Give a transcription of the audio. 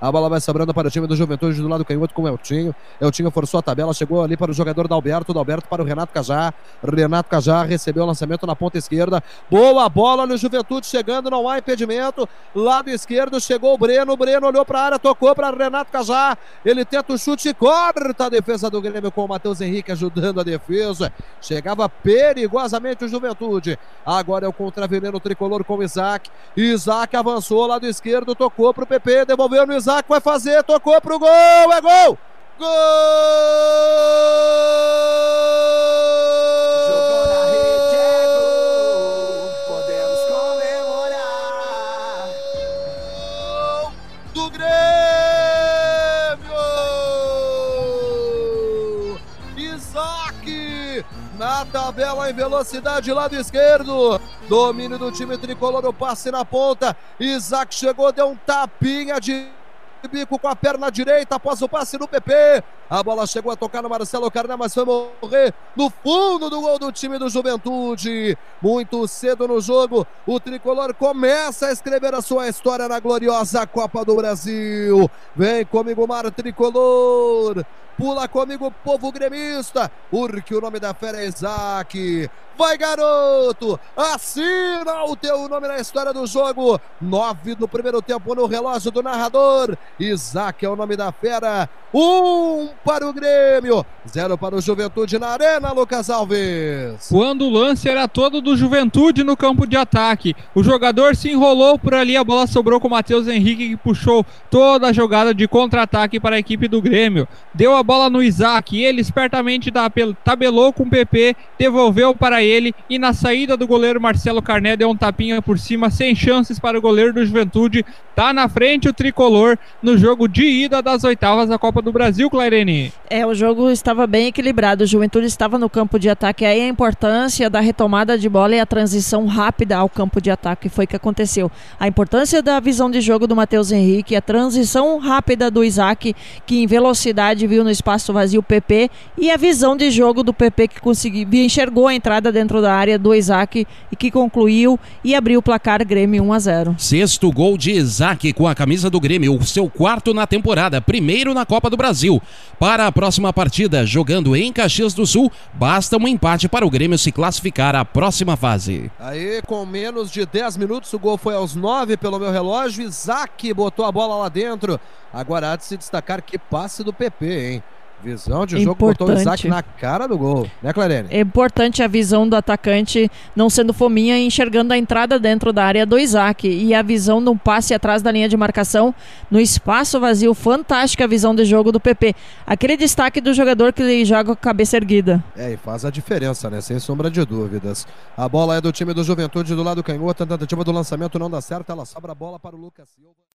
A bola vai sobrando para o time do Juventude do lado canhoto com o Eltinho. Eltinho forçou a tabela, chegou ali para o jogador da Alberto, da Alberto para o Renato Cajá. Renato Cajá recebeu o lançamento na ponta esquerda. Boa bola no Juventude chegando, não há impedimento. Lado esquerdo chegou o Breno. Breno olhou para a área, tocou para Renato Cajá. Ele tenta o chute, corta a defesa do Grêmio com o Matheus Henrique ajudando a defesa. Chegava perigosamente o Juventude. Agora é o contraveneno tricolor com o Isaac. Isaac avançou, lado esquerdo, tocou para o PP, devolveu no Isaac. Isaac vai fazer, tocou pro gol, é gol! Gol! Jogou na rede, é gol. Podemos comemorar. Gol do Grêmio! Isaac na tabela em velocidade lado esquerdo. Domínio do time tricolor, o passe na ponta. Isaac chegou, deu um tapinha de bico com a perna direita após o passe do PP. A bola chegou a tocar no Marcelo Carné, mas foi morrer no fundo do gol do time do Juventude. Muito cedo no jogo, o tricolor começa a escrever a sua história na gloriosa Copa do Brasil. Vem comigo, Mar Tricolor. Pula comigo, povo gremista, porque o nome da fera é Isaac. Vai, garoto! Assina o teu nome na história do jogo. Nove do primeiro tempo no relógio do narrador. Isaac é o nome da fera. Um para o Grêmio, zero para o Juventude na Arena, Lucas Alves. Quando o lance era todo do Juventude no campo de ataque, o jogador se enrolou por ali, a bola sobrou com o Matheus Henrique que puxou toda a jogada de contra-ataque para a equipe do Grêmio. Deu a bola no Isaac, ele espertamente tabelou com o PP, devolveu para ele e na saída do goleiro Marcelo Carné deu um tapinha por cima, sem chances para o goleiro do Juventude. Tá na frente o tricolor no jogo de ida das oitavas da Copa do Brasil, Clairene. É, o jogo estava bem equilibrado. O Juventude estava no campo de ataque. Aí a importância da retomada de bola e a transição rápida ao campo de ataque foi que aconteceu. A importância da visão de jogo do Matheus Henrique, a transição rápida do Isaac, que em velocidade viu no espaço vazio o PP, e a visão de jogo do PP que conseguiu, enxergou a entrada dentro da área do Isaac e que concluiu e abriu o placar Grêmio 1 a 0. Sexto gol de Isaac com a camisa do Grêmio, o seu quarto na temporada, primeiro na Copa do Brasil. Para a próxima partida, jogando em Caxias do Sul, basta um empate para o Grêmio se classificar à próxima fase. Aí, com menos de 10 minutos, o gol foi aos 9 pelo meu relógio. Isaac botou a bola lá dentro. Agora há de se destacar que passe do PP, hein? Visão de jogo botou o Isaac na cara do gol, né, Clarene? É importante a visão do atacante não sendo fominha e enxergando a entrada dentro da área do Isaac. E a visão de um passe atrás da linha de marcação no espaço vazio. Fantástica a visão de jogo do PP. Aquele destaque do jogador que joga com a cabeça erguida. É, e faz a diferença, né? Sem sombra de dúvidas. A bola é do time do Juventude do lado canhoto. A tentativa do lançamento não dá certo. Ela sobra a bola para o Lucas Silva.